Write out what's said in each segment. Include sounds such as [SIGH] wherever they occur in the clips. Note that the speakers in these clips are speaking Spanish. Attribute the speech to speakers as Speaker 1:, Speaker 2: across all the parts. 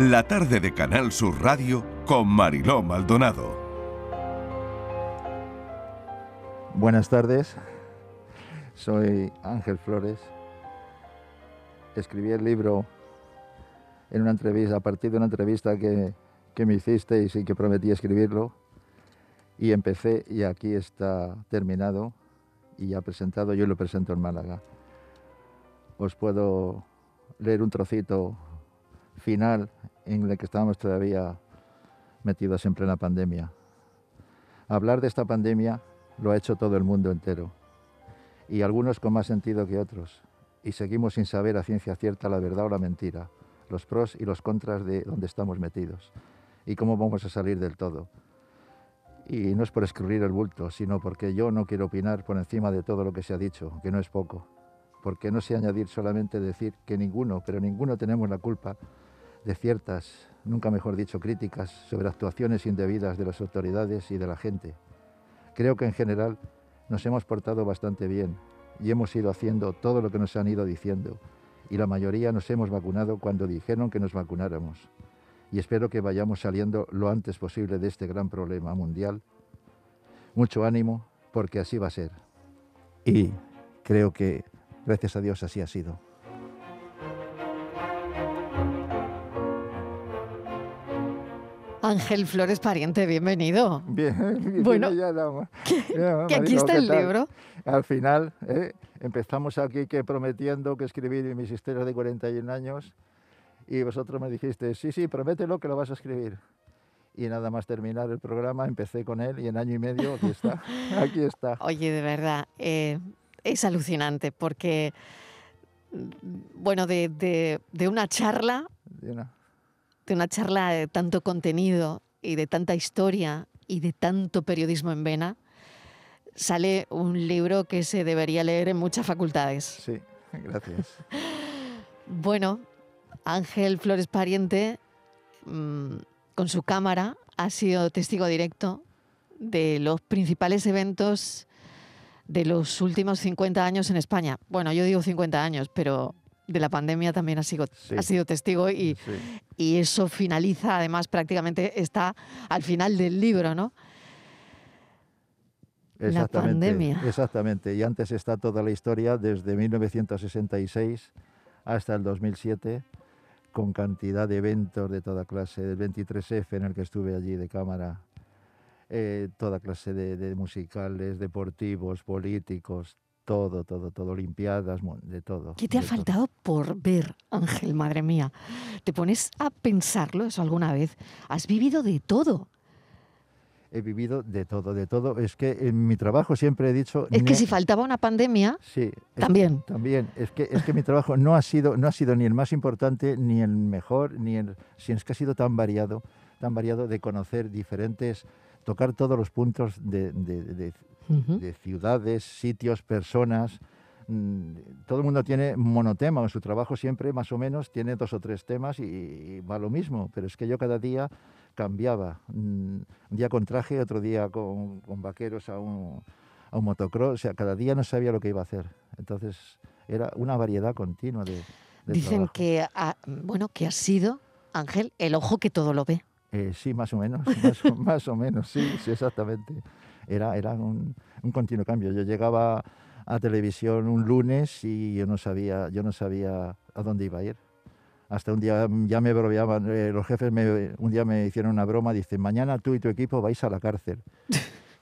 Speaker 1: La tarde de Canal Sur Radio con Mariló Maldonado.
Speaker 2: Buenas tardes, soy Ángel Flores. Escribí el libro en una entrevista, a partir de una entrevista que, que me hicisteis y que prometí escribirlo. Y empecé y aquí está terminado y ya presentado, yo lo presento en Málaga. Os puedo leer un trocito final en el que estábamos todavía metidos en plena pandemia. Hablar de esta pandemia lo ha hecho todo el mundo entero, y algunos con más sentido que otros, y seguimos sin saber a ciencia cierta la verdad o la mentira, los pros y los contras de donde estamos metidos, y cómo vamos a salir del todo. Y no es por escurrir el bulto, sino porque yo no quiero opinar por encima de todo lo que se ha dicho, que no es poco. Porque no sé añadir solamente decir que ninguno, pero ninguno tenemos la culpa de ciertas, nunca mejor dicho, críticas sobre actuaciones indebidas de las autoridades y de la gente. Creo que en general nos hemos portado bastante bien y hemos ido haciendo todo lo que nos han ido diciendo. Y la mayoría nos hemos vacunado cuando dijeron que nos vacunáramos y espero que vayamos saliendo lo antes posible de este gran problema mundial. Mucho ánimo, porque así va a ser. Y creo que, gracias a Dios, así ha sido.
Speaker 3: Ángel Flores Pariente, bienvenido.
Speaker 2: Bien, [LAUGHS]
Speaker 3: Bueno,
Speaker 2: ya la-
Speaker 3: Que,
Speaker 2: ya,
Speaker 3: que aquí está
Speaker 2: ¿qué
Speaker 3: el libro.
Speaker 2: Al final, ¿eh? empezamos aquí que prometiendo que escribir mis historias de 41 años y vosotros me dijiste, sí, sí, promételo que lo vas a escribir. Y nada más terminar el programa, empecé con él y en año y medio aquí está, [LAUGHS] aquí está.
Speaker 3: Oye, de verdad, eh, es alucinante porque, mm, bueno, de, de- de una charla,
Speaker 2: una-
Speaker 3: de una charla de tanto contenido y de tanta historia y de tanto periodismo en vena, sale un libro que se debería leer en muchas facultades.
Speaker 2: Sí, [LAUGHS] gracias.
Speaker 3: Bueno, Ángel Flores Pariente, mm, con su cámara, ha sido testigo directo de los principales eventos de los últimos 50 años en España. Bueno, yo digo 50 años, pero de la pandemia también ha sido,
Speaker 2: Sí.
Speaker 3: ha sido testigo y,
Speaker 2: Sí.
Speaker 3: y eso finaliza, además prácticamente está al final del libro, ¿no? La
Speaker 2: Exactamente,
Speaker 3: pandemia.
Speaker 2: Exactamente. Y antes está toda la historia desde 1966 hasta el 2007, con cantidad de eventos de toda clase, del 23F en el que estuve allí de cámara, eh, toda clase de, de musicales, deportivos, políticos, todo, todo, todo, olimpiadas, de todo.
Speaker 3: ¿Qué te ha
Speaker 2: todo.
Speaker 3: faltado por ver, Ángel, madre mía? ¿Te pones a pensarlo eso alguna vez? Has vivido de todo.
Speaker 2: He vivido de todo, de todo. Es que en mi trabajo siempre he dicho...
Speaker 3: Es que si faltaba una pandemia,
Speaker 2: Sí,
Speaker 3: También.
Speaker 2: También. Es que, es que mi trabajo no ha, sido, no ha sido ni el más importante, ni el mejor, ni el. Si es que ha sido tan variado, tan variado de conocer diferentes, tocar todos los puntos de, de- de- De ciudades, sitios, personas. Mm, Todo el mundo tiene monotema en su trabajo siempre, más o menos, tiene dos o tres temas y, y va lo mismo. Pero es que yo cada día cambiaba. Mm, Un día con traje, otro día con, con vaqueros a un, a un motocross. O sea, cada día no sabía lo que iba a hacer. Entonces, era una variedad continua de. de
Speaker 3: dicen
Speaker 2: trabajo.
Speaker 3: que, ha- bueno, que has sido, Ángel, el ojo que todo lo ve.
Speaker 2: Eh, sí, más o menos, [LAUGHS] más, o- más o menos, sí, sí, exactamente. Era, era un, un continuo cambio. Yo llegaba a televisión un lunes y yo no sabía, yo no sabía a dónde iba a ir. Hasta un día ya me bromeaban, eh, los jefes me, un día me hicieron una broma, dicen, mañana tú y tu equipo vais a la cárcel.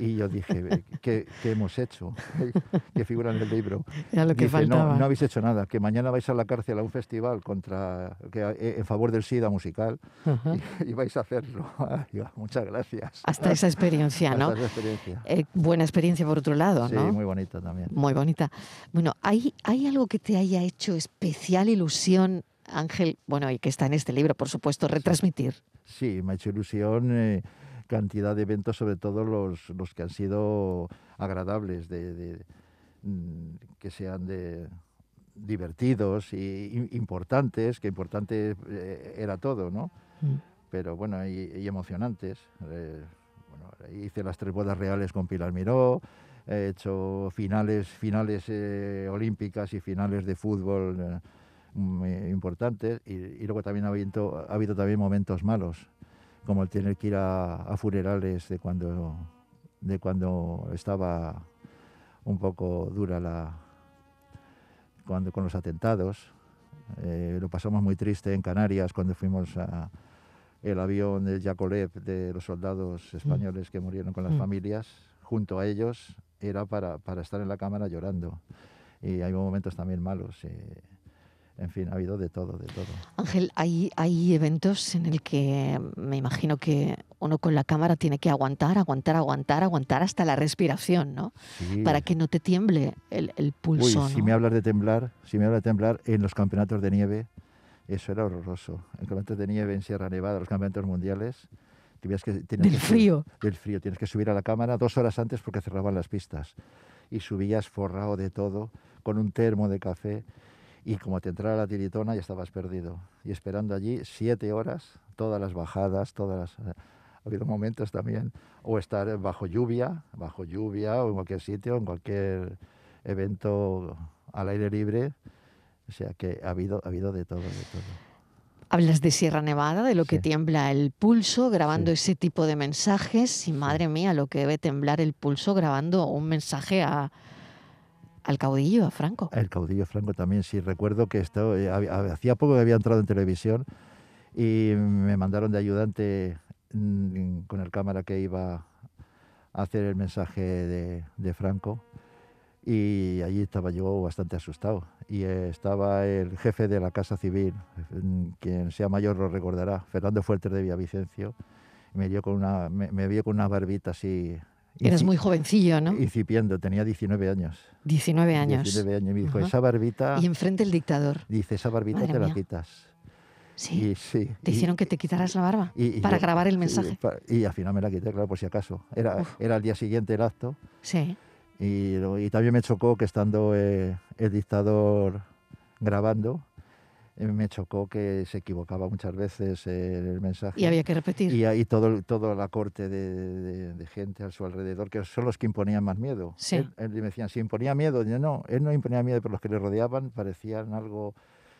Speaker 2: Y yo dije, "Eh, ¿qué, qué hemos hecho? [LAUGHS] que figura en el libro.
Speaker 3: Era lo que
Speaker 2: Dice,
Speaker 3: faltaba.
Speaker 2: no, no habéis hecho nada, que mañana vais a la cárcel a un festival contra, que, eh, en favor del SIDA musical y, y vais a hacerlo. [LAUGHS] Ay, muchas gracias.
Speaker 3: Hasta esa experiencia, ¿no?
Speaker 2: Hasta esa experiencia.
Speaker 3: Eh, buena experiencia por otro lado,
Speaker 2: Sí,
Speaker 3: ¿no?
Speaker 2: muy bonita también.
Speaker 3: Muy bonita. Bueno, ¿hay, ¿hay algo que te haya hecho especial ilusión, Ángel? Bueno, y que está en este libro, por supuesto, retransmitir.
Speaker 2: Sí, me ha hecho ilusión eh, cantidad de eventos, sobre todo los, los que han sido agradables, de, de, mm, que sean de divertidos y importantes, que importante eh, era todo, ¿no?
Speaker 3: Mm.
Speaker 2: Pero bueno, y, y emocionantes. Eh, bueno, hice las tres bodas reales con Pilar Miró, he hecho finales, finales eh, olímpicas y finales de fútbol. eh, muy importantes y, y luego también ha habido, ha habido también momentos malos, como el tener que ir a, a funerales de cuando, de cuando estaba un poco dura la cuando con los atentados. Eh, lo pasamos muy triste en Canarias cuando fuimos a el avión de Yakolev de los soldados españoles que murieron con las
Speaker 3: Mm.
Speaker 2: familias. Junto a ellos era para, para estar en la cámara llorando. Y hay momentos también malos. eh, en fin, ha habido de todo, de todo.
Speaker 3: Ángel, hay, hay eventos en el que me imagino que uno con la cámara tiene que aguantar, aguantar, aguantar, aguantar hasta la respiración, ¿no?
Speaker 2: Sí.
Speaker 3: Para que no te tiemble el, el
Speaker 2: Uy,
Speaker 3: pulso.
Speaker 2: si
Speaker 3: ¿no?
Speaker 2: me hablas de temblar, si me hablas de temblar en los campeonatos de nieve, eso era horroroso. En campeonatos de nieve en Sierra Nevada, los campeonatos mundiales, tenías que, tenías
Speaker 3: Del
Speaker 2: que subir-
Speaker 3: frío.
Speaker 2: del frío, tienes que subir a la cámara dos horas antes porque cerraban las pistas. Y subías forrado de todo, con un termo de café, y como te entrara la tiritona ya estabas perdido. Y esperando allí siete horas, todas las bajadas, todas las... Ha habido momentos también, o estar bajo lluvia, bajo lluvia, o en cualquier sitio, en cualquier evento al aire libre. O sea que ha habido, ha habido de todo, de todo.
Speaker 3: Hablas de Sierra Nevada, de lo que
Speaker 2: Sí.
Speaker 3: tiembla el pulso, grabando
Speaker 2: Sí.
Speaker 3: ese tipo de mensajes. Y madre mía, lo que debe temblar el pulso grabando un mensaje a, al caudillo, a Franco.
Speaker 2: El caudillo Franco también, sí, recuerdo que esto, eh, hacía poco que había entrado en televisión y me mandaron de ayudante mm, con el cámara que iba a hacer el mensaje de, de Franco y allí estaba yo bastante asustado. Y estaba el jefe de la Casa Civil, mm, quien sea mayor lo recordará, Fernando Fuertes de Villavicencio, me, dio con una, me, me vio con una barbita así...
Speaker 3: Eras muy jovencillo, ¿no?
Speaker 2: Incipiendo, tenía 19 años.
Speaker 3: 19 años.
Speaker 2: 19 años. Y me dijo, esa barbita,
Speaker 3: Y enfrente el dictador.
Speaker 2: dice, esa barbita
Speaker 3: Madre
Speaker 2: te la quitas.
Speaker 3: Sí.
Speaker 2: Y sí.
Speaker 3: Te
Speaker 2: y-
Speaker 3: hicieron que te quitaras la barba
Speaker 2: y-
Speaker 3: para
Speaker 2: yo-
Speaker 3: grabar el mensaje.
Speaker 2: Y, al final me la quité, claro, por si acaso. Era,
Speaker 3: Uf.
Speaker 2: era el día siguiente el acto.
Speaker 3: Sí.
Speaker 2: Y, también me chocó que estando eh, el dictador grabando, me chocó que se equivocaba muchas veces el mensaje.
Speaker 3: Y había que repetir.
Speaker 2: Y ahí todo, toda la corte de, de- de gente a su alrededor, que son los que imponían más miedo.
Speaker 3: Sí.
Speaker 2: Él, él me decían, si imponía miedo, yo no, él no imponía miedo, pero los que le rodeaban parecían algo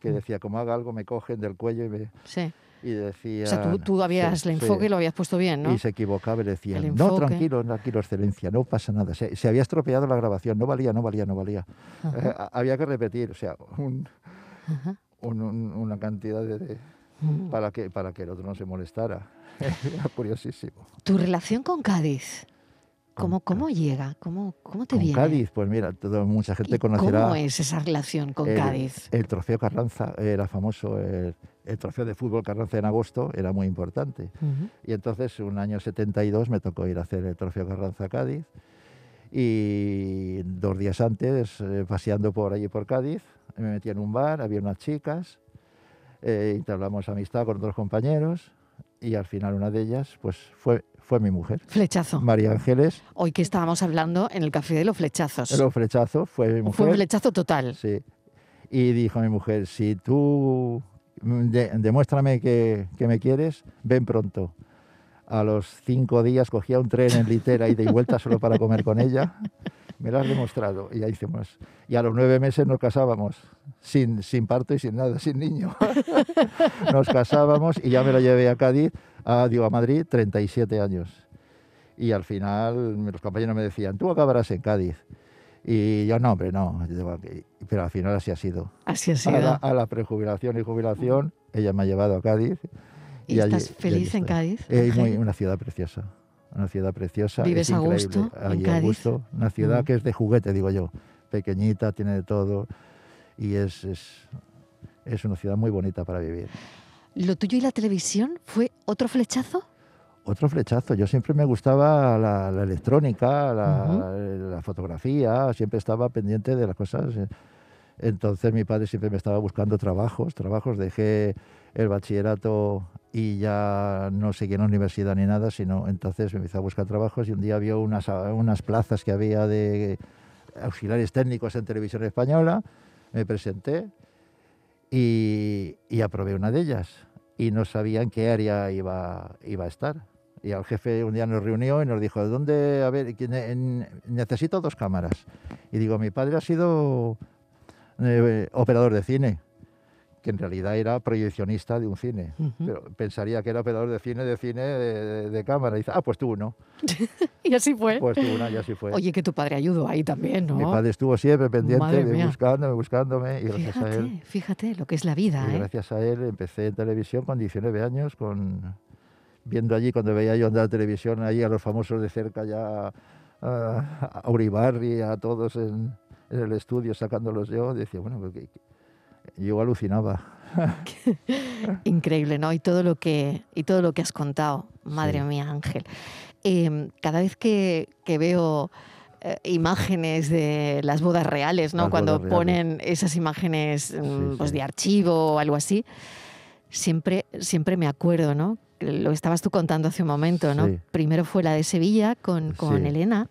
Speaker 2: que
Speaker 3: Mm.
Speaker 2: decía, como haga algo, me cogen del cuello y, me,
Speaker 3: Sí.
Speaker 2: y decían...
Speaker 3: O sea, tú, tú habías
Speaker 2: sí,
Speaker 3: el
Speaker 2: sí.
Speaker 3: enfoque lo habías puesto bien, ¿no?
Speaker 2: Y se equivocaba y
Speaker 3: El
Speaker 2: no,
Speaker 3: enfoque.
Speaker 2: tranquilo, tranquilo, excelencia, no pasa nada. Se, se había estropeado la grabación, no valía, no valía, no valía. Eh, había que repetir, o sea, un-
Speaker 3: ajá.
Speaker 2: Un- un- una cantidad de... de-
Speaker 3: Mm.
Speaker 2: para que, para que el otro no se molestara. [LAUGHS] Era curiosísimo.
Speaker 3: Tu relación con Cádiz, ¿cómo, cómo llega? ¿Cómo, cómo te
Speaker 2: Con
Speaker 3: viene?
Speaker 2: Cádiz, pues mira, mucha
Speaker 3: ¿Y
Speaker 2: gente conocerá
Speaker 3: ¿Cómo es esa relación con
Speaker 2: el,
Speaker 3: Cádiz?
Speaker 2: el trofeo Carranza, era famoso, el, el trofeo de fútbol Carranza en agosto era muy importante.
Speaker 3: Ujú.
Speaker 2: Y entonces, un año 72, me tocó ir a hacer el trofeo Carranza a Cádiz. Y dos días antes, eh, paseando por allí por Cádiz, me metí en un bar, había unas chicas, eh, entablamos amistad con otros compañeros y al final una de ellas pues fue, fue mi mujer.
Speaker 3: Flechazo.
Speaker 2: María Ángeles,
Speaker 3: Hoy que estábamos hablando en el café de los flechazos.
Speaker 2: el flechazo, fue mi mujer.
Speaker 3: Fue un flechazo total.
Speaker 2: Sí. Y dijo mi mujer, si tú mm, de- demuéstrame que, que me quieres, ven pronto. A los cinco días cogía un tren en litera ida y vuelta solo para comer con ella. Me lo has demostrado. Y ya hicimos. Y a los nueve meses nos casábamos, sin, sin parto y sin nada, sin niño. [LAUGHS] nos casábamos y ya me lo llevé a Cádiz, a, digo, a Madrid, 37 años. Y al final los compañeros me decían, tú acabarás en Cádiz. Y yo, no, hombre, no. Pero al final así ha sido.
Speaker 3: Así ha
Speaker 2: A
Speaker 3: sido.
Speaker 2: la, a la prejubilación y jubilación, ella me ha llevado a Cádiz.
Speaker 3: ¿Y
Speaker 2: allí-
Speaker 3: estás
Speaker 2: y allí
Speaker 3: feliz en. Cádiz?
Speaker 2: Eh,
Speaker 3: Ángel?
Speaker 2: muy- una ciudad preciosa. Una ciudad preciosa.
Speaker 3: ¿Vives
Speaker 2: es
Speaker 3: a gusto en
Speaker 2: Allí a
Speaker 3: Cádiz?
Speaker 2: gusto. Una ciudad
Speaker 3: Mm.
Speaker 2: que es de juguete, digo yo. Pequeñita, tiene de todo. Y es, es, es una ciudad muy bonita para vivir.
Speaker 3: ¿Lo tuyo y la televisión fue otro flechazo?
Speaker 2: Otro flechazo. Yo siempre me gustaba la, la electrónica, la, la fotografía, siempre estaba pendiente de las cosas. Entonces mi padre siempre me estaba buscando trabajos, trabajos. Dejé el bachillerato y ya no seguí en la universidad ni nada, sino entonces me empecé a buscar trabajos y un día vio unas, unas plazas que había de auxiliares técnicos en televisión española, me presenté y, y aprobé una de ellas y no sabía en qué área iba, iba a estar. Y al jefe un día nos reunió y nos dijo, ¿dónde? A ver, necesito dos cámaras. Y digo, mi padre ha sido eh, operador de cine. Que en realidad era proyeccionista de un cine.
Speaker 3: Ujú.
Speaker 2: Pero pensaría que era operador de cine, de cine, de, de- de cámara. Y dice, ah, pues tú no. [LAUGHS]
Speaker 3: Y así fue.
Speaker 2: Pues tú una, y así fue.
Speaker 3: Oye, que tu padre ayudó ahí también, ¿no?
Speaker 2: Mi padre estuvo siempre pendiente de buscándome, buscándome, y gracias a él,
Speaker 3: Fíjate, fíjate lo que es la vida,
Speaker 2: y
Speaker 3: ¿eh?
Speaker 2: gracias a él empecé en televisión con 19 años, con viendo allí cuando veía yo andar televisión allí a los famosos de cerca ya a, a Uribarri, a todos en, en el estudio sacándolos yo, decía, bueno, pues que- yo alucinaba. [LAUGHS]
Speaker 3: Increíble, ¿no? Y todo lo que, y todo lo que has contado, madre
Speaker 2: Sí.
Speaker 3: mía, Ángel. Em, cada vez que, que veo eh, imágenes de las bodas reales, ¿no?
Speaker 2: Las
Speaker 3: Cuando
Speaker 2: reales.
Speaker 3: ponen esas imágenes mm,
Speaker 2: Sí,
Speaker 3: pues
Speaker 2: sí.
Speaker 3: de archivo o algo así, siempre, siempre me acuerdo, ¿no? Lo estabas tú contando hace un momento, ¿no?
Speaker 2: Sí.
Speaker 3: Primero fue la de Sevilla con, con. Elena.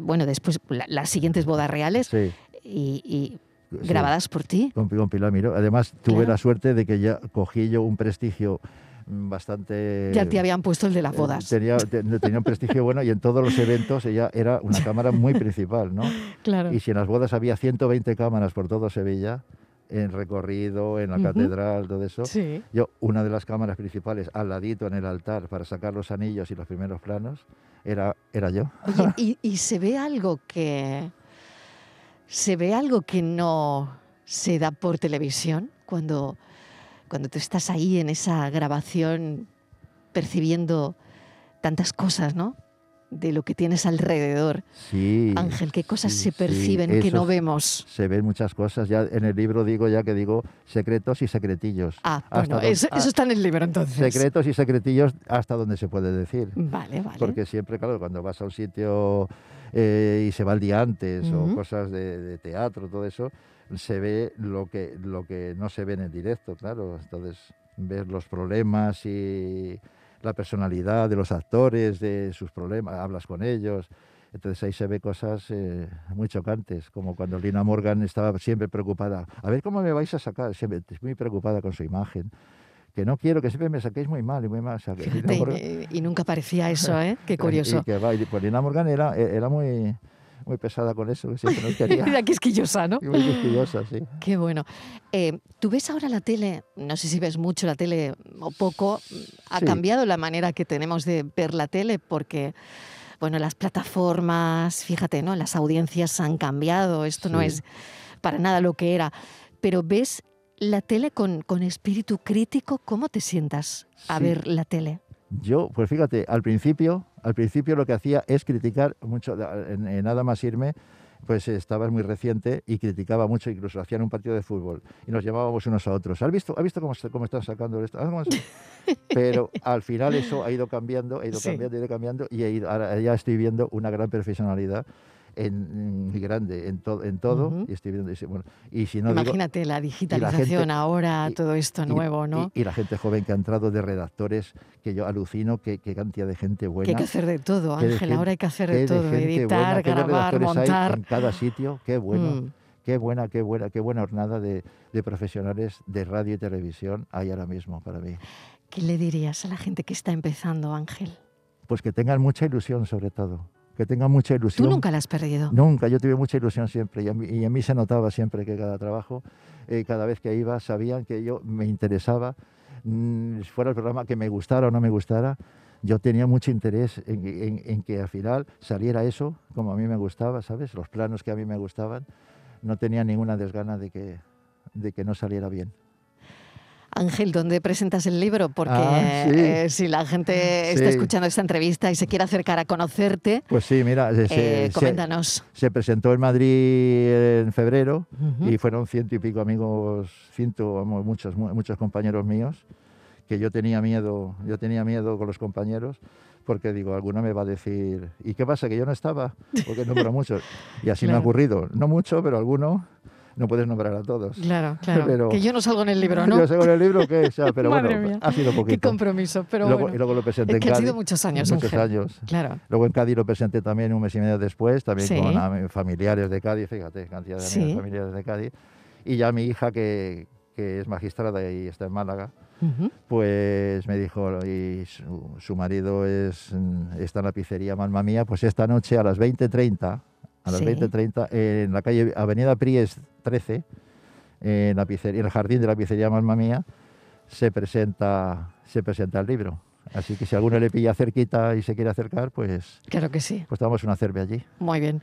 Speaker 3: Bueno, después la- las siguientes bodas reales
Speaker 2: sí.
Speaker 3: y, y
Speaker 2: sí.
Speaker 3: grabadas por ti.
Speaker 2: Con, con Pilar Miró. Además, tuve
Speaker 3: Claro.
Speaker 2: la suerte de que ya cogí yo un prestigio mm, bastante...
Speaker 3: Ya te habían puesto el de las
Speaker 2: Eh,
Speaker 3: bodas.
Speaker 2: Tenía, te- tenía un prestigio bueno y en todos los eventos ella era una cámara muy principal, ¿no?
Speaker 3: Claro.
Speaker 2: Y si en las bodas había 120 cámaras por todo Sevilla, en recorrido, en la
Speaker 3: Ujú.
Speaker 2: catedral, todo eso,
Speaker 3: Sí.
Speaker 2: yo, una de las cámaras principales al ladito en el altar para sacar los anillos y los primeros planos, era, era yo.
Speaker 3: Oye, [LAUGHS] y, y se ve algo que se ve algo que no se da por televisión cuando cuando tú estás ahí en esa grabación percibiendo tantas cosas, ¿no? De lo que tienes alrededor.
Speaker 2: Sí.
Speaker 3: Ángel, qué cosas
Speaker 2: sí,
Speaker 3: se
Speaker 2: sí,
Speaker 3: perciben que no vemos.
Speaker 2: Se ven muchas cosas. Ya en el libro digo ya que digo secretos y secretillos.
Speaker 3: Ah,
Speaker 2: Hasta
Speaker 3: bueno,
Speaker 2: donde-
Speaker 3: eso, eso está en el libro entonces.
Speaker 2: Secretos y secretillos hasta donde se puede decir.
Speaker 3: Vale, vale.
Speaker 2: Porque siempre, claro, cuando vas a un sitio eh, y se va el día antes
Speaker 3: Ujú.
Speaker 2: o cosas de, de teatro, todo eso, se ve lo que, lo que no se ve en el directo, claro. Entonces, ves los problemas y la personalidad de los actores, de sus problemas, hablas con ellos. Entonces ahí se ve cosas eh, muy chocantes, como cuando Lina Morgan estaba siempre preocupada. A ver cómo me vais a sacar, siempre muy preocupada con su imagen. Que no quiero, que siempre me saquéis muy mal y muy mal. O sea, que Lina
Speaker 3: Fíjate,
Speaker 2: Morgan-
Speaker 3: y, y nunca parecía eso, ¿eh? [LAUGHS] Qué curioso.
Speaker 2: y que va, y pues Lina Morgan era, era muy, muy pesada con eso, que siempre nos quería. [LAUGHS]
Speaker 3: Mira, quisquillosa, ¿no?
Speaker 2: muy quisquillosa, sí.
Speaker 3: Qué bueno. Eh, Tú ves ahora la tele, no sé si ves mucho la tele o poco, ha
Speaker 2: Sí.
Speaker 3: cambiado la manera que tenemos de ver la tele porque, bueno, las plataformas, fíjate, ¿no? Las audiencias han cambiado, esto no es para nada lo que era, pero ves la tele con, con espíritu crítico, ¿cómo te sientas a
Speaker 2: Sí.
Speaker 3: ver la tele?
Speaker 2: Yo, pues fíjate, al principio, al principio lo que hacía es criticar mucho, en, en nada más irme, pues estaba muy reciente y criticaba mucho, incluso hacían un partido de fútbol y nos llamábamos unos a otros. ¿Has visto, ¿has visto cómo, cómo están sacando esto? ¿Has cómo se-?" [LAUGHS] Pero al final eso ha ido cambiando, ha ido
Speaker 3: Sí.
Speaker 2: cambiando, ha ido cambiando y he ido- ahora ya estoy viendo una gran profesionalidad en, muy grande en, to- en todo y estoy viendo y bueno, y si no digo-
Speaker 3: Imagínate la digitalización ahora,
Speaker 2: y-
Speaker 3: todo esto nuevo, ¿no?
Speaker 2: Y, la gente joven que ha entrado de redactores, que yo alucino, qué qué cantidad de gente
Speaker 3: que
Speaker 2: buena.
Speaker 3: hay que hacer de todo, Ángel, ahora hay que hacer de todo, editar,
Speaker 2: buena,
Speaker 3: grabar,
Speaker 2: hay
Speaker 3: montar.
Speaker 2: en cada sitio, qué bueno,
Speaker 3: Mm.
Speaker 2: qué buena, qué buena, qué buena jornada de, de profesionales de radio y televisión hay ahora mismo para mí.
Speaker 3: ¿Qué le dirías a la gente que está empezando, Ángel?
Speaker 2: Pues que tengan mucha ilusión sobre todo, que tengan mucha
Speaker 3: Tú
Speaker 2: ilusión.
Speaker 3: nunca la has perdido.
Speaker 2: Nunca, yo tuve mucha ilusión siempre y a mí, y a mí se notaba siempre que cada trabajo, eh, cada vez que iba, sabían que yo me interesaba, mm, fuera el programa que me gustara o no me gustara, yo tenía mucho interés en, en- en que al final saliera eso como a mí me gustaba, ¿sabes? Los planos que a mí me gustaban, no tenía ninguna desgana de que, de que no saliera bien.
Speaker 3: Ángel, ¿dónde presentas el libro? Porque
Speaker 2: Ah, sí.
Speaker 3: eh, si la gente está escuchando esta entrevista y se quiere acercar a conocerte,
Speaker 2: Pues sí, mira, se,
Speaker 3: eh,
Speaker 2: se-
Speaker 3: coméntanos.
Speaker 2: se presentó en Madrid en febrero y fueron ciento y pico amigos, ciento, muchos, mu- muchos compañeros míos, que yo tenía miedo, yo tenía miedo con los compañeros, porque digo, alguno me va a decir, ¿y qué pasa? Que yo no estaba, porque nombro muchos. Y así me ha
Speaker 3: Claro.
Speaker 2: ocurrido, no mucho, pero alguno, no puedes nombrar a todos.
Speaker 3: Claro, [LAUGHS] claro.
Speaker 2: Pero-
Speaker 3: que yo no salgo en el libro, [LAUGHS] ¿no?
Speaker 2: Yo sé con el libro que es, pero
Speaker 3: Madre
Speaker 2: bueno,
Speaker 3: mía,
Speaker 2: ha sido
Speaker 3: Qué
Speaker 2: poquito.
Speaker 3: compromiso, pero
Speaker 2: luego,
Speaker 3: bueno.
Speaker 2: y luego lo presenté
Speaker 3: Es
Speaker 2: en
Speaker 3: que han
Speaker 2: Cádiz.
Speaker 3: sido muchos años,
Speaker 2: Muchos
Speaker 3: Ángel.
Speaker 2: años.
Speaker 3: Claro.
Speaker 2: Luego en Cádiz lo presenté también un mes y medio después, también
Speaker 3: Sí.
Speaker 2: con ami- familiares de Cádiz, fíjate, cantidad de
Speaker 3: Sí.
Speaker 2: amigos familiares de Cádiz. Y ya mi hija, que, que es magistrada y está en Málaga,
Speaker 3: Ujú.
Speaker 2: pues me dijo, y su, su marido es, está en la pizzería Mamma Mía, pues esta noche a las 20.30, a las
Speaker 3: Sí.
Speaker 2: 20.30, en la calle Avenida Pries 13, en, la pizzería, en el jardín de la pizzería Mamma Mía, se presenta, se presenta el libro. Así que si alguno le pilla cerquita y se quiere acercar, pues,
Speaker 3: Claro que sí.
Speaker 2: pues damos una cerve allí.
Speaker 3: Muy bien.